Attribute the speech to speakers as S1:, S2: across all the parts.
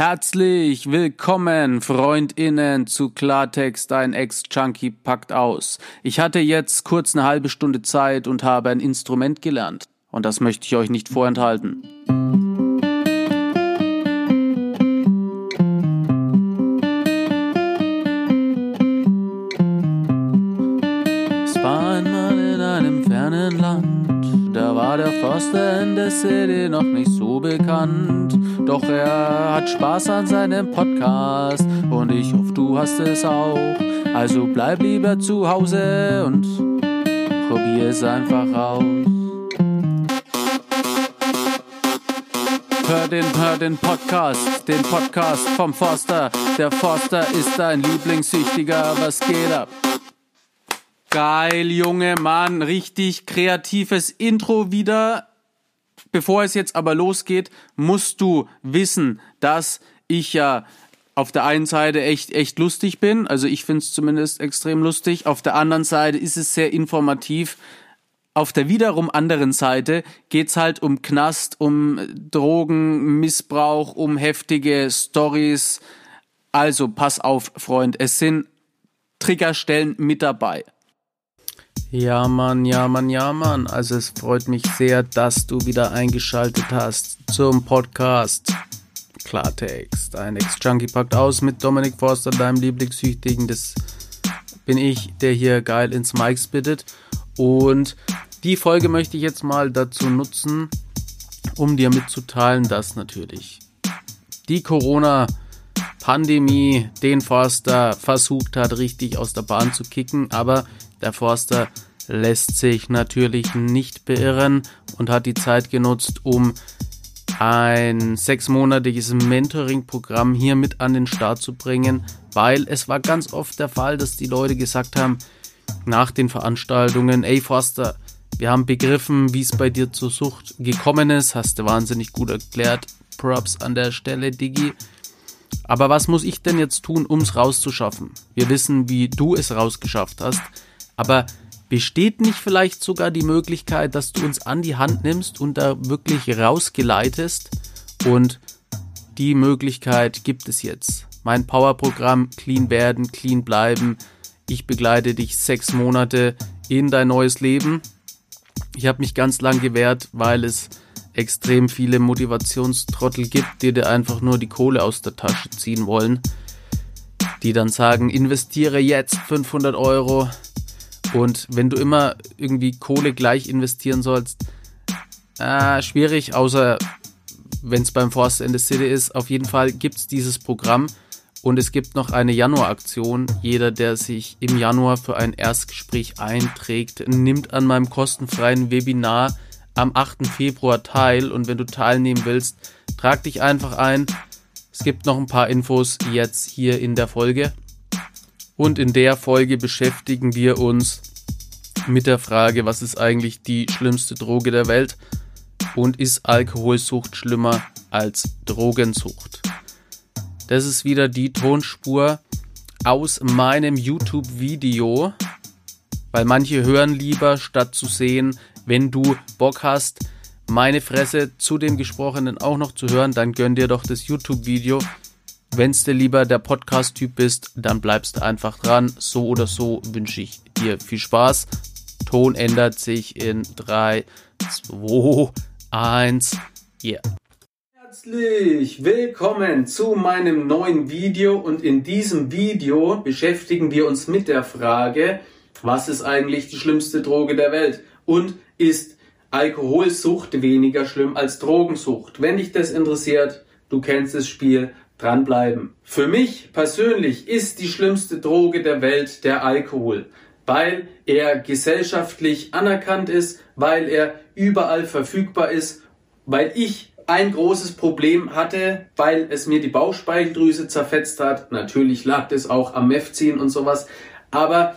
S1: Herzlich willkommen, Freundinnen, zu Klartext, dein Ex-Junkie packt aus. Ich hatte jetzt kurz eine halbe Stunde Zeit und habe ein Instrument gelernt. Und das möchte ich euch nicht vorenthalten. Förster in der City noch nicht so bekannt. Doch er hat Spaß an seinem Podcast und ich hoffe, du hast es auch. Also bleib lieber zu Hause und probier es einfach aus. Hör den, hör den Podcast, den Podcast vom Forster. Der Forster ist dein Lieblingssüchtiger, was geht ab? Geil, junge Mann, richtig kreatives Intro wieder. Bevor es jetzt aber losgeht, musst du wissen, dass ich ja auf der einen Seite echt, echt lustig bin. Also ich finde es zumindest extrem lustig. Auf der anderen Seite ist es sehr informativ. Auf der wiederum anderen Seite geht's halt um Knast, um Drogen, Missbrauch, um heftige Stories. Also pass auf, Freund, es sind Triggerstellen mit dabei. Ja, Mann, ja, Mann, ja, Mann. Also es freut mich sehr, dass du wieder eingeschaltet hast zum Podcast Klartext. Ein Ex-Junkie packt aus mit Dominik Forster, deinem Lieblingssüchtigen. Das bin ich, der hier geil ins Mic spittet. Und die Folge möchte ich jetzt mal dazu nutzen, um dir mitzuteilen, dass natürlich die Corona-Pandemie den Forster versucht hat, richtig aus der Bahn zu kicken, aber der Forster lässt sich natürlich nicht beirren und hat die Zeit genutzt, um ein sechsmonatiges Mentoring-Programm hier mit an den Start zu bringen, weil es war ganz oft der Fall, dass die Leute gesagt haben, nach den Veranstaltungen, ey Forster, wir haben begriffen, wie es bei dir zur Sucht gekommen ist, hast du wahnsinnig gut erklärt, Props an der Stelle, Digi. Aber was muss ich denn jetzt tun, um es rauszuschaffen? Wir wissen, wie du es rausgeschafft hast. Aber besteht nicht vielleicht sogar die Möglichkeit, dass du uns an die Hand nimmst und da wirklich rausgeleitest? Und die Möglichkeit gibt es jetzt. Mein Powerprogramm Clean werden, clean bleiben. Ich begleite dich sechs Monate in dein neues Leben. Ich habe mich ganz lang gewehrt, weil es extrem viele Motivationstrottel gibt, die dir einfach nur die Kohle aus der Tasche ziehen wollen. Die dann sagen, investiere jetzt 500 Euro, und wenn du immer irgendwie Kohle gleich investieren sollst, äh, schwierig, außer wenn es beim Forst in the City ist. Auf jeden Fall gibt es dieses Programm und es gibt noch eine Januaraktion. Jeder, der sich im Januar für ein Erstgespräch einträgt, nimmt an meinem kostenfreien Webinar am 8. Februar teil. Und wenn du teilnehmen willst, trag dich einfach ein. Es gibt noch ein paar Infos jetzt hier in der Folge. Und in der Folge beschäftigen wir uns mit der Frage, was ist eigentlich die schlimmste Droge der Welt und ist Alkoholsucht schlimmer als Drogensucht? Das ist wieder die Tonspur aus meinem YouTube-Video, weil manche hören lieber, statt zu sehen, wenn du Bock hast, meine Fresse zu dem Gesprochenen auch noch zu hören, dann gönn dir doch das YouTube-Video. Wenn's dir lieber der Podcast-Typ bist, dann bleibst du einfach dran. So oder so wünsche ich dir viel Spaß. Ton ändert sich in 3, 2, 1, yeah. Herzlich willkommen zu meinem neuen Video und in diesem Video beschäftigen wir uns mit der Frage, was ist eigentlich die schlimmste Droge der Welt und ist Alkoholsucht weniger schlimm als Drogensucht? Wenn dich das interessiert, du kennst das Spiel, dranbleiben. Für mich persönlich ist die schlimmste Droge der Welt der Alkohol, weil er gesellschaftlich anerkannt ist, weil er überall verfügbar ist, weil ich ein großes Problem hatte, weil es mir die Bauchspeicheldrüse zerfetzt hat. Natürlich lag das auch am Mefziehen und sowas, aber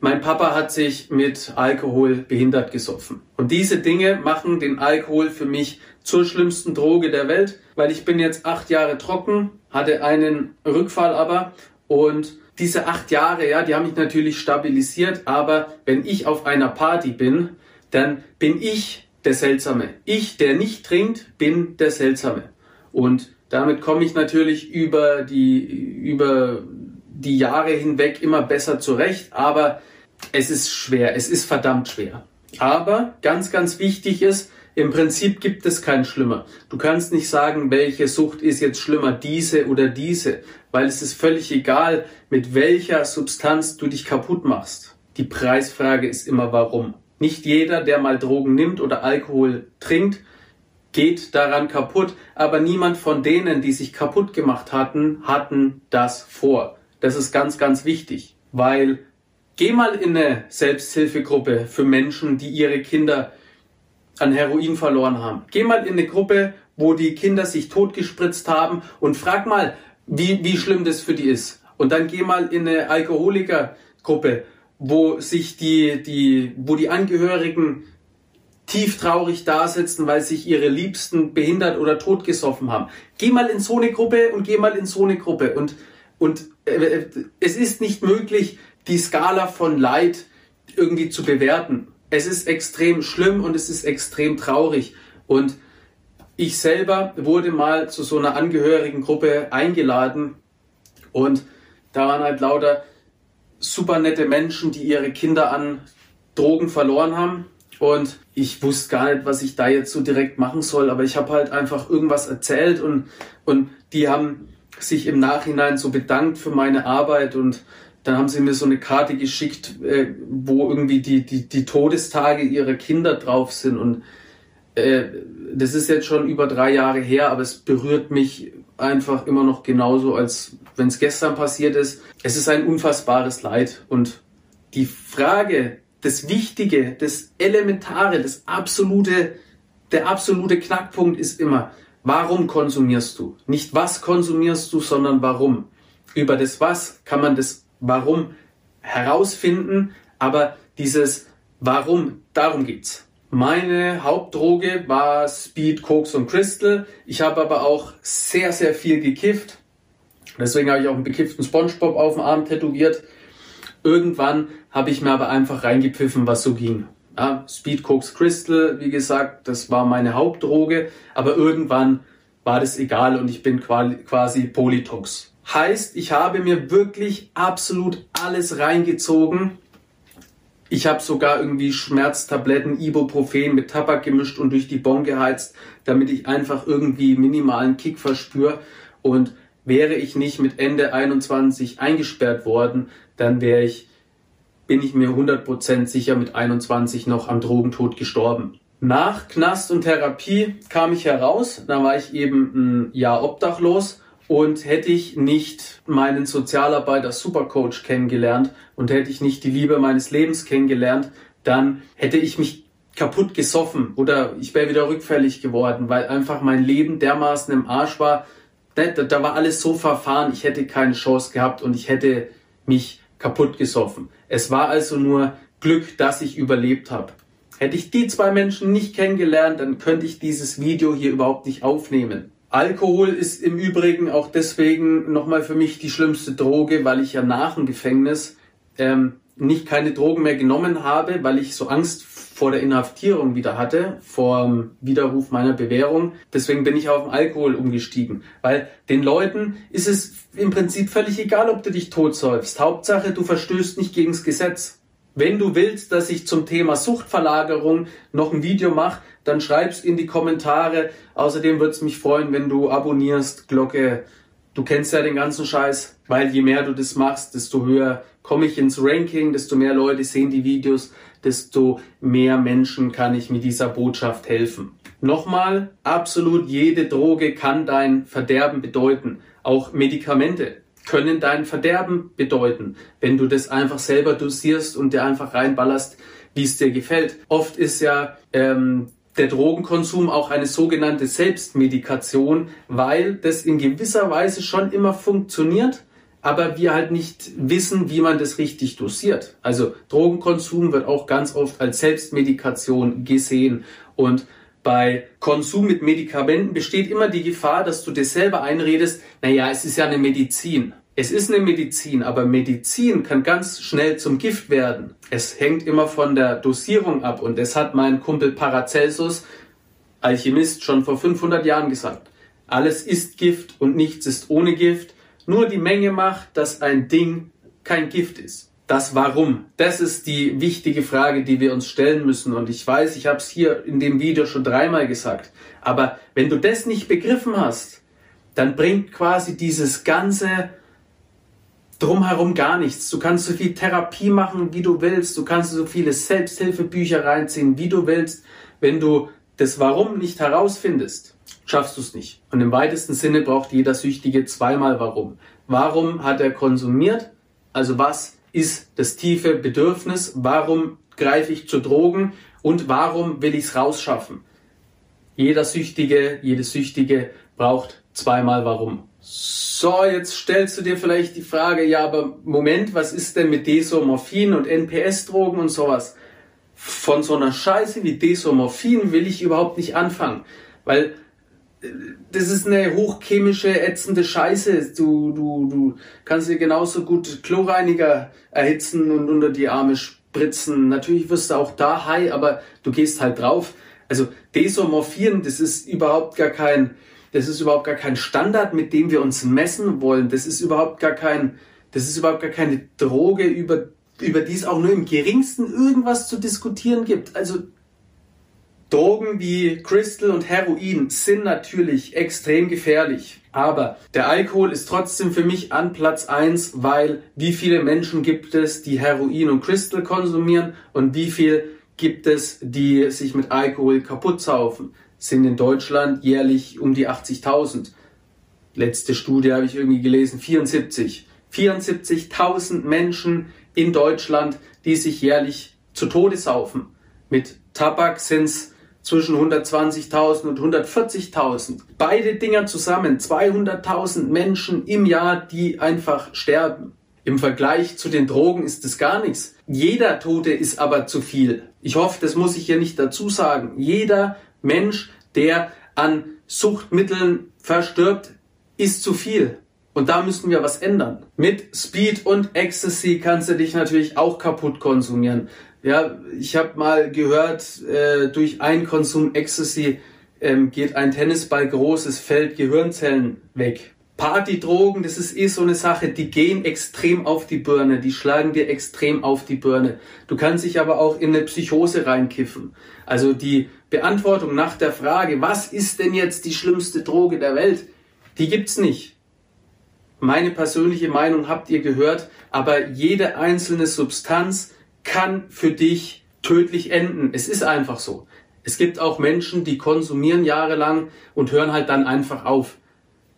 S1: mein Papa hat sich mit Alkohol behindert gesoffen. Und diese Dinge machen den Alkohol für mich zur schlimmsten Droge der Welt, weil ich bin jetzt acht Jahre trocken, hatte einen Rückfall aber und diese acht Jahre, ja, die haben mich natürlich stabilisiert, aber wenn ich auf einer Party bin, dann bin ich der Seltsame. Ich, der nicht trinkt, bin der Seltsame. Und Damit komme ich natürlich über die, über die Jahre hinweg immer besser zurecht, aber es ist schwer, es ist verdammt schwer. Aber ganz, ganz wichtig ist, im Prinzip gibt es kein Schlimmer. Du kannst nicht sagen, welche Sucht ist jetzt schlimmer, diese oder diese, weil es ist völlig egal, mit welcher Substanz du dich kaputt machst. Die Preisfrage ist immer warum. Nicht jeder, der mal Drogen nimmt oder Alkohol trinkt, geht daran kaputt, aber niemand von denen, die sich kaputt gemacht hatten, hatten das vor. Das ist ganz, ganz wichtig, weil geh mal in eine Selbsthilfegruppe für Menschen, die ihre Kinder an Heroin verloren haben. Geh mal in eine Gruppe, wo die Kinder sich totgespritzt haben und frag mal, wie, wie schlimm das für die ist. Und dann geh mal in eine Alkoholikergruppe, wo sich die, die, wo die Angehörigen tief traurig dasitzen, weil sich ihre Liebsten behindert oder totgesoffen haben. Geh mal in so eine Gruppe und geh mal in so eine Gruppe. Und, und äh, es ist nicht möglich, die Skala von Leid irgendwie zu bewerten. Es ist extrem schlimm und es ist extrem traurig. Und ich selber wurde mal zu so einer Angehörigengruppe eingeladen und da waren halt lauter super nette Menschen, die ihre Kinder an Drogen verloren haben. Und ich wusste gar nicht, was ich da jetzt so direkt machen soll, aber ich habe halt einfach irgendwas erzählt und, und die haben sich im Nachhinein so bedankt für meine Arbeit und dann haben sie mir so eine Karte geschickt, äh, wo irgendwie die, die, die Todestage ihrer Kinder drauf sind und äh, das ist jetzt schon über drei Jahre her, aber es berührt mich einfach immer noch genauso, als wenn es gestern passiert ist. Es ist ein unfassbares Leid. Und die Frage, das Wichtige, das Elementare, das absolute, der absolute Knackpunkt ist immer, warum konsumierst du? Nicht was konsumierst du, sondern warum. Über das Was kann man das Warum herausfinden, aber dieses Warum, darum geht's. Meine Hauptdroge war Speed, Koks und Crystal. Ich habe aber auch sehr, sehr viel gekifft. Deswegen habe ich auch einen bekifften Spongebob auf dem Arm tätowiert. Irgendwann habe ich mir aber einfach reingepfiffen, was so ging. Ja, Speed, Koks, Crystal, wie gesagt, das war meine Hauptdroge. Aber irgendwann war das egal und ich bin quasi Polytox. Heißt, ich habe mir wirklich absolut alles reingezogen ich habe sogar irgendwie Schmerztabletten, Ibuprofen mit Tabak gemischt und durch die Bon geheizt, damit ich einfach irgendwie minimalen Kick verspüre. Und wäre ich nicht mit Ende 21 eingesperrt worden, dann wäre ich, bin ich mir 100% sicher mit 21 noch am Drogentod gestorben. Nach Knast und Therapie kam ich heraus, da war ich eben ein Jahr obdachlos und hätte ich nicht meinen Sozialarbeiter Supercoach kennengelernt und hätte ich nicht die Liebe meines Lebens kennengelernt, dann hätte ich mich kaputt gesoffen oder ich wäre wieder rückfällig geworden, weil einfach mein Leben dermaßen im Arsch war. Da, da war alles so verfahren, ich hätte keine Chance gehabt und ich hätte mich kaputt gesoffen. Es war also nur Glück, dass ich überlebt habe. Hätte ich die zwei Menschen nicht kennengelernt, dann könnte ich dieses Video hier überhaupt nicht aufnehmen. Alkohol ist im Übrigen auch deswegen nochmal für mich die schlimmste Droge, weil ich ja nach dem Gefängnis ähm, nicht keine Drogen mehr genommen habe, weil ich so Angst vor der Inhaftierung wieder hatte, vor dem Widerruf meiner Bewährung. Deswegen bin ich auf den Alkohol umgestiegen, weil den Leuten ist es im Prinzip völlig egal, ob du dich totsäufst. Hauptsache, du verstößt nicht gegens Gesetz. Wenn du willst, dass ich zum Thema Suchtverlagerung noch ein Video mache, dann schreib's in die Kommentare. Außerdem würde es mich freuen, wenn du abonnierst, Glocke. Du kennst ja den ganzen Scheiß, weil je mehr du das machst, desto höher komme ich ins Ranking, desto mehr Leute sehen die Videos, desto mehr Menschen kann ich mit dieser Botschaft helfen. Nochmal, absolut jede Droge kann dein Verderben bedeuten. Auch Medikamente können dein Verderben bedeuten, wenn du das einfach selber dosierst und dir einfach reinballerst, wie es dir gefällt. Oft ist ja ähm, der Drogenkonsum auch eine sogenannte Selbstmedikation, weil das in gewisser Weise schon immer funktioniert, aber wir halt nicht wissen, wie man das richtig dosiert. Also Drogenkonsum wird auch ganz oft als Selbstmedikation gesehen und bei Konsum mit Medikamenten besteht immer die Gefahr, dass du dir selber einredest, naja, es ist ja eine Medizin. Es ist eine Medizin, aber Medizin kann ganz schnell zum Gift werden. Es hängt immer von der Dosierung ab und das hat mein Kumpel Paracelsus, Alchemist, schon vor 500 Jahren gesagt. alles ist Gift und nichts ist ohne Gift. Nur die Menge macht, dass ein Ding kein Gift ist. Das Warum, das ist die wichtige Frage, die wir uns stellen müssen. Und ich weiß, ich habe es hier in dem Video schon dreimal gesagt. Aber wenn du das nicht begriffen hast, dann bringt quasi dieses ganze drumherum gar nichts. Du kannst so viel Therapie machen, wie du willst. Du kannst so viele Selbsthilfebücher reinziehen, wie du willst. Wenn du das Warum nicht herausfindest, schaffst du es nicht. Und im weitesten Sinne braucht jeder Süchtige zweimal Warum. Warum hat er konsumiert? Also was ist das tiefe Bedürfnis? Warum greife ich zu Drogen? Und warum will ich es rausschaffen? Jeder Süchtige, jede Süchtige braucht zweimal Warum. So, jetzt stellst du dir vielleicht die Frage, ja, aber Moment, was ist denn mit Desomorphin und NPS-Drogen und sowas? Von so einer Scheiße wie Desomorphin will ich überhaupt nicht anfangen, weil das ist eine hochchemische, ätzende Scheiße. Du, du, du kannst dir genauso gut Chlorreiniger erhitzen und unter die Arme spritzen. Natürlich wirst du auch da high, aber du gehst halt drauf. Also Desomorphin, das ist überhaupt gar kein, das ist überhaupt gar kein Standard, mit dem wir uns messen wollen. Das ist überhaupt gar kein, das ist überhaupt gar keine Droge, über, über die es auch nur im geringsten irgendwas zu diskutieren gibt. Also Drogen wie Crystal und Heroin sind natürlich extrem gefährlich. Aber der Alkohol ist trotzdem für mich an Platz eins, weil wie viele Menschen gibt es, die Heroin und Crystal konsumieren und wie viel gibt es, die sich mit Alkohol kaputt saufen sind in Deutschland jährlich um die 80.000. Letzte Studie habe ich irgendwie gelesen, 74. 74.000 Menschen in Deutschland, die sich jährlich zu Tode saufen. Mit Tabak sind es zwischen 120.000 und 140.000. Beide Dinger zusammen, 200.000 Menschen im Jahr, die einfach sterben. Im Vergleich zu den Drogen ist es gar nichts. Jeder Tote ist aber zu viel. Ich hoffe, das muss ich hier nicht dazu sagen. Jeder Mensch, der an Suchtmitteln verstirbt, ist zu viel. Und da müssen wir was ändern. Mit Speed und Ecstasy kannst du dich natürlich auch kaputt konsumieren. Ja, ich habe mal gehört, äh, durch einen Konsum Ecstasy ähm, geht ein Tennisball großes Feld Gehirnzellen weg. Partydrogen, das ist eh so eine Sache, die gehen extrem auf die Birne, die schlagen dir extrem auf die Birne. Du kannst dich aber auch in eine Psychose reinkiffen. Also die Beantwortung nach der Frage, was ist denn jetzt die schlimmste Droge der Welt, die gibt's nicht. Meine persönliche Meinung habt ihr gehört, aber jede einzelne Substanz kann für dich tödlich enden. Es ist einfach so. Es gibt auch Menschen, die konsumieren jahrelang und hören halt dann einfach auf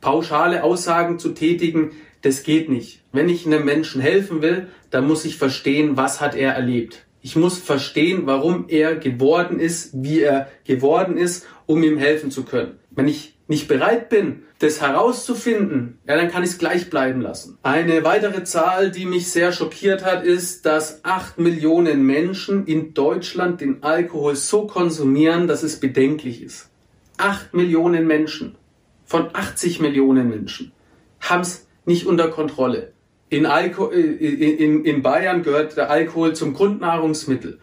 S1: pauschale Aussagen zu tätigen, das geht nicht. Wenn ich einem Menschen helfen will, dann muss ich verstehen, was hat er erlebt. Ich muss verstehen, warum er geworden ist, wie er geworden ist, um ihm helfen zu können. Wenn ich nicht bereit bin, das herauszufinden, ja, dann kann ich es gleich bleiben lassen. Eine weitere Zahl, die mich sehr schockiert hat, ist, dass acht Millionen Menschen in Deutschland den Alkohol so konsumieren, dass es bedenklich ist. Acht Millionen Menschen von 80 Millionen Menschen haben es nicht unter Kontrolle. In, Alko äh, in, in Bayern gehört der Alkohol zum Grundnahrungsmittel.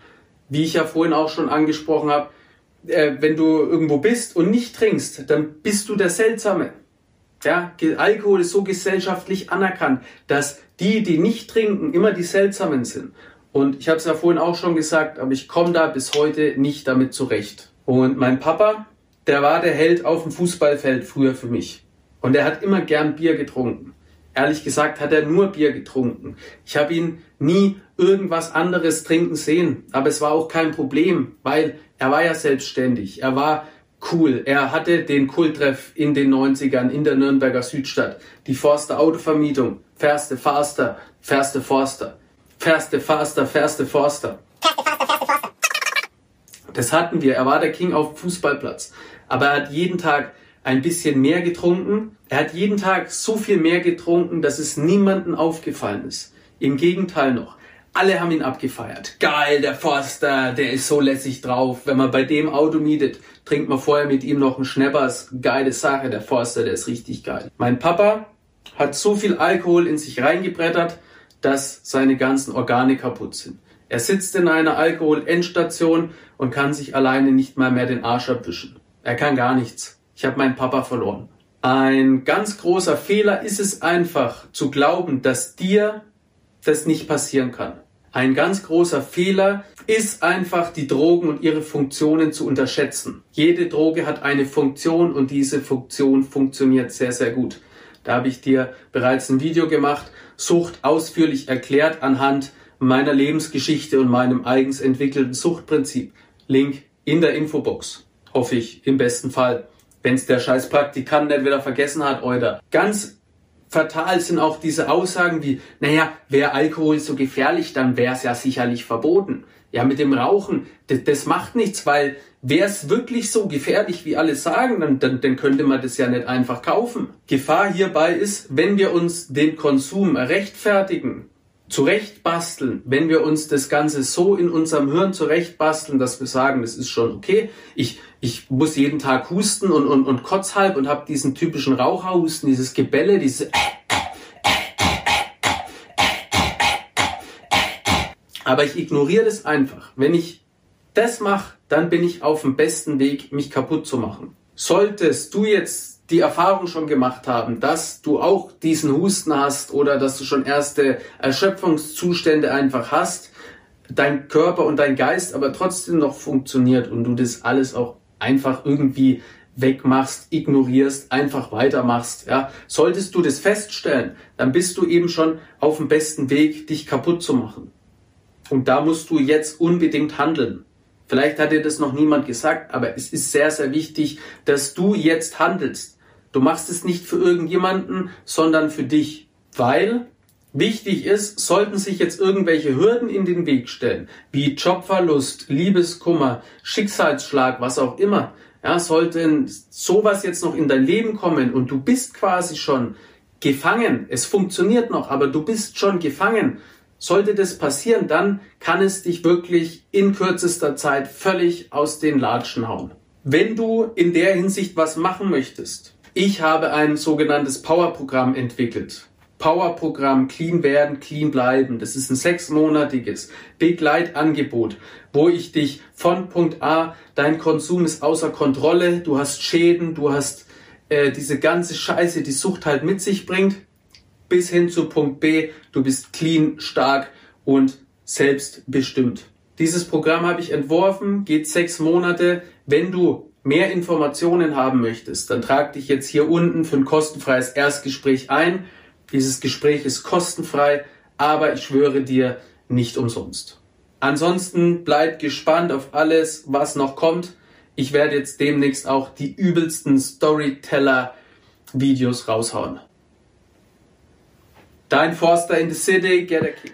S1: Wie ich ja vorhin auch schon angesprochen habe, äh, wenn du irgendwo bist und nicht trinkst, dann bist du der Seltsame. Ja, Alkohol ist so gesellschaftlich anerkannt, dass die, die nicht trinken, immer die Seltsamen sind. Und ich habe es ja vorhin auch schon gesagt, aber ich komme da bis heute nicht damit zurecht. Und mein Papa, der war der Held auf dem Fußballfeld früher für mich. Und er hat immer gern Bier getrunken. Ehrlich gesagt hat er nur Bier getrunken. Ich habe ihn nie irgendwas anderes trinken sehen. Aber es war auch kein Problem, weil er war ja selbstständig. Er war cool. Er hatte den Kulttreff in den 90ern in der Nürnberger Südstadt. Die Forster Autovermietung. Ferste Faster, Ferste Forster. Ferste Faster, Ferste Forster. Das hatten wir. Er war der King auf dem Fußballplatz aber er hat jeden Tag ein bisschen mehr getrunken. Er hat jeden Tag so viel mehr getrunken, dass es niemandem aufgefallen ist. Im Gegenteil noch. Alle haben ihn abgefeiert. Geil, der Forster, der ist so lässig drauf. Wenn man bei dem Auto mietet, trinkt man vorher mit ihm noch einen Schneppers. Geile Sache, der Forster, der ist richtig geil. Mein Papa hat so viel Alkohol in sich reingebrettert, dass seine ganzen Organe kaputt sind. Er sitzt in einer Alkohol-Endstation und kann sich alleine nicht mal mehr den Arsch abwischen. Er kann gar nichts. Ich habe meinen Papa verloren. Ein ganz großer Fehler ist es einfach zu glauben, dass dir das nicht passieren kann. Ein ganz großer Fehler ist einfach, die Drogen und ihre Funktionen zu unterschätzen. Jede Droge hat eine Funktion und diese Funktion funktioniert sehr, sehr gut. Da habe ich dir bereits ein Video gemacht, Sucht ausführlich erklärt anhand meiner Lebensgeschichte und meinem eigens entwickelten Suchtprinzip. Link in der Infobox. Hoffe ich, im besten Fall. Wenn's der scheiß Praktikant nicht wieder vergessen hat, oder. Ganz fatal sind auch diese Aussagen wie, naja, wäre Alkohol so gefährlich, dann wäre es ja sicherlich verboten. Ja, mit dem Rauchen, das, das macht nichts, weil wäre es wirklich so gefährlich, wie alle sagen, dann, dann, dann könnte man das ja nicht einfach kaufen. Gefahr hierbei ist, wenn wir uns den Konsum rechtfertigen, zurechtbasteln, wenn wir uns das Ganze so in unserem Hirn zurechtbasteln, dass wir sagen, das ist schon okay, ich, ich muss jeden Tag husten und, und, und kotz halb und habe diesen typischen Raucherhusten, dieses Gebelle, diese Aber ich ignoriere das einfach. Wenn ich das mache, dann bin ich auf dem besten Weg, mich kaputt zu machen. Solltest du jetzt die Erfahrung schon gemacht haben, dass du auch diesen Husten hast oder dass du schon erste Erschöpfungszustände einfach hast, dein Körper und dein Geist aber trotzdem noch funktioniert und du das alles auch einfach irgendwie wegmachst, ignorierst, einfach weitermachst, ja. Solltest du das feststellen, dann bist du eben schon auf dem besten Weg, dich kaputt zu machen. Und da musst du jetzt unbedingt handeln. Vielleicht hat dir das noch niemand gesagt, aber es ist sehr, sehr wichtig, dass du jetzt handelst. Du machst es nicht für irgendjemanden, sondern für dich. Weil wichtig ist, sollten sich jetzt irgendwelche Hürden in den Weg stellen, wie Jobverlust, Liebeskummer, Schicksalsschlag, was auch immer, ja, sollte sowas jetzt noch in dein Leben kommen und du bist quasi schon gefangen, es funktioniert noch, aber du bist schon gefangen, sollte das passieren, dann kann es dich wirklich in kürzester Zeit völlig aus den Latschen hauen. Wenn du in der Hinsicht was machen möchtest, ich habe ein sogenanntes Power-Programm entwickelt. Power-Programm Clean werden, clean bleiben. Das ist ein sechsmonatiges Begleitangebot, wo ich dich von Punkt A, dein Konsum ist außer Kontrolle, du hast Schäden, du hast äh, diese ganze Scheiße, die Sucht halt mit sich bringt, bis hin zu Punkt B, du bist clean, stark und selbstbestimmt. Dieses Programm habe ich entworfen, geht sechs Monate. Wenn du mehr Informationen haben möchtest, dann trag dich jetzt hier unten für ein kostenfreies Erstgespräch ein. Dieses Gespräch ist kostenfrei, aber ich schwöre dir nicht umsonst. Ansonsten bleib gespannt auf alles, was noch kommt. Ich werde jetzt demnächst auch die übelsten Storyteller-Videos raushauen. Dein Forster in the City, get a kick.